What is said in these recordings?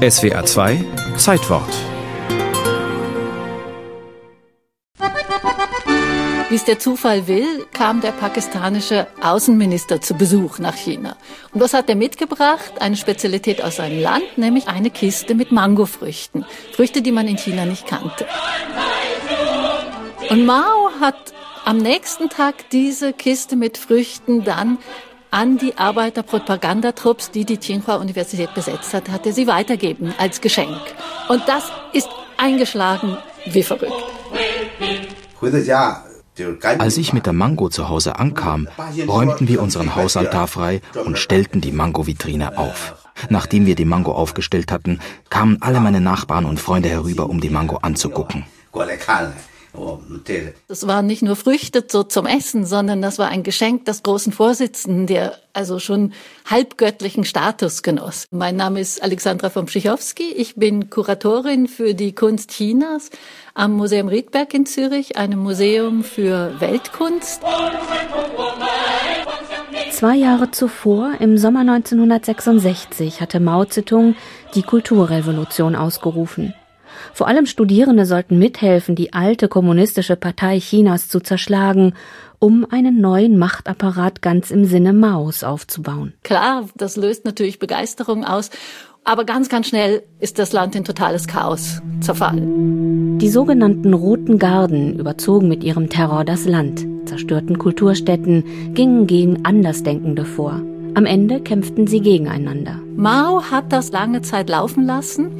SWA 2 Zeitwort Wie es der Zufall will, kam der pakistanische Außenminister zu Besuch nach China. Und was hat er mitgebracht? Eine Spezialität aus seinem Land, nämlich eine Kiste mit Mangofrüchten. Früchte, die man in China nicht kannte. Und Mao hat am nächsten Tag diese Kiste mit Früchten dann an die Arbeiterpropagandatrupps, die die Tsinghua-Universität besetzt hat, hat er sie weitergeben als Geschenk. Und das ist eingeschlagen wie verrückt. Als ich mit der Mango zu Hause ankam, räumten wir unseren Hausaltar frei und stellten die Mango-Vitrine auf. Nachdem wir die Mango aufgestellt hatten, kamen alle meine Nachbarn und Freunde herüber, um die Mango anzugucken. Das waren nicht nur Früchte so zum Essen, sondern das war ein Geschenk des großen Vorsitzenden, der also schon halbgöttlichen Status genoss. Mein Name ist Alexandra von Pschichowski. Ich bin Kuratorin für die Kunst Chinas am Museum Riedberg in Zürich, einem Museum für Weltkunst. Zwei Jahre zuvor, im Sommer 1966, hatte Mao Zedong die Kulturrevolution ausgerufen. Vor allem Studierende sollten mithelfen, die alte kommunistische Partei Chinas zu zerschlagen, um einen neuen Machtapparat ganz im Sinne Maos aufzubauen. Klar, das löst natürlich Begeisterung aus. Aber ganz, ganz schnell ist das Land in totales Chaos zerfallen. Die sogenannten Roten Garden überzogen mit ihrem Terror das Land, zerstörten Kulturstätten, gingen gegen Andersdenkende vor. Am Ende kämpften sie gegeneinander. Mao hat das lange Zeit laufen lassen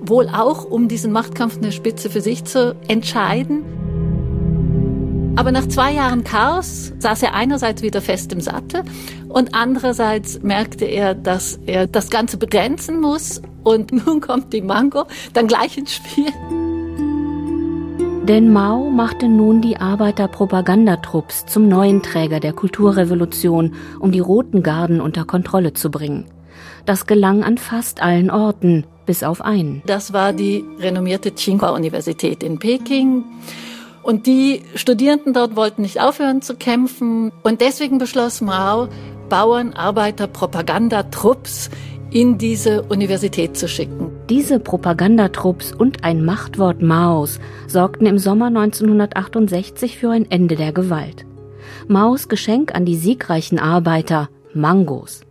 wohl auch, um diesen Machtkampf eine Spitze für sich zu entscheiden. Aber nach zwei Jahren Chaos saß er einerseits wieder fest im Sattel und andererseits merkte er, dass er das Ganze begrenzen muss. Und nun kommt die Mango dann gleich ins Spiel. Denn Mao machte nun die Arbeiterpropagandatrupps zum neuen Träger der Kulturrevolution, um die Roten Garden unter Kontrolle zu bringen. Das gelang an fast allen Orten, bis auf einen. Das war die renommierte Tsinghua-Universität in Peking. Und die Studierenden dort wollten nicht aufhören zu kämpfen. Und deswegen beschloss Mao, Bauern, Arbeiter, Propagandatrupps in diese Universität zu schicken. Diese Propagandatrupps und ein Machtwort Maos sorgten im Sommer 1968 für ein Ende der Gewalt. Maos Geschenk an die siegreichen Arbeiter, Mangos.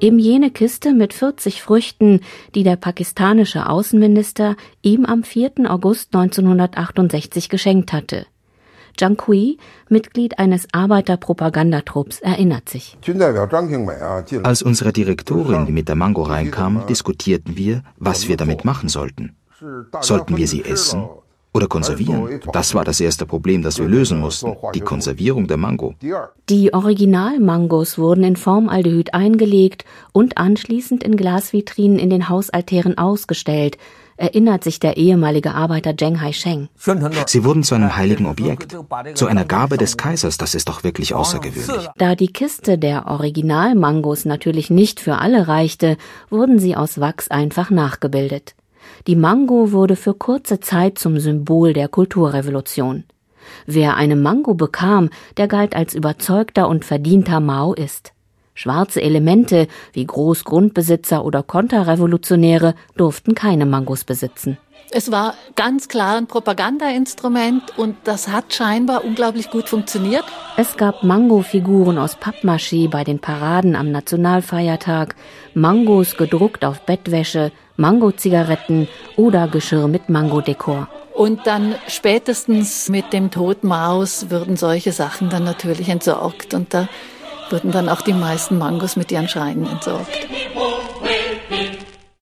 Eben jene Kiste mit 40 Früchten, die der pakistanische Außenminister ihm am 4. August 1968 geschenkt hatte. Zhang Kui, Mitglied eines Arbeiterpropagandatrupps, erinnert sich. Als unsere Direktorin, die mit der Mango reinkam, diskutierten wir, was wir damit machen sollten. Sollten wir sie essen oder konservieren. Das war das erste Problem, das wir lösen mussten, die Konservierung der Mango. Die Originalmangos wurden in Formaldehyd eingelegt und anschließend in Glasvitrinen in den Hausaltären ausgestellt, erinnert sich der ehemalige Arbeiter Zheng Haisheng. Sie wurden zu einem heiligen Objekt, zu einer Gabe des Kaisers, das ist doch wirklich außergewöhnlich. Da die Kiste der Originalmangos natürlich nicht für alle reichte, wurden sie aus Wachs einfach nachgebildet. Die Mango wurde für kurze Zeit zum Symbol der Kulturrevolution. Wer eine Mango bekam, der galt als überzeugter und verdienter Maoist. Schwarze Elemente wie Großgrundbesitzer oder Konterrevolutionäre durften keine Mangos besitzen. Es war ganz klar ein Propagandainstrument und das hat scheinbar unglaublich gut funktioniert. Es gab Mango-Figuren aus Pappmaché bei den Paraden am Nationalfeiertag, Mangos gedruckt auf Bettwäsche, Mango-Zigaretten oder Geschirr mit Mango-Dekor. Und dann spätestens mit dem Tod Maus würden solche Sachen dann natürlich entsorgt und da wurden dann auch die meisten Mangos mit ihren Schreinen entsorgt.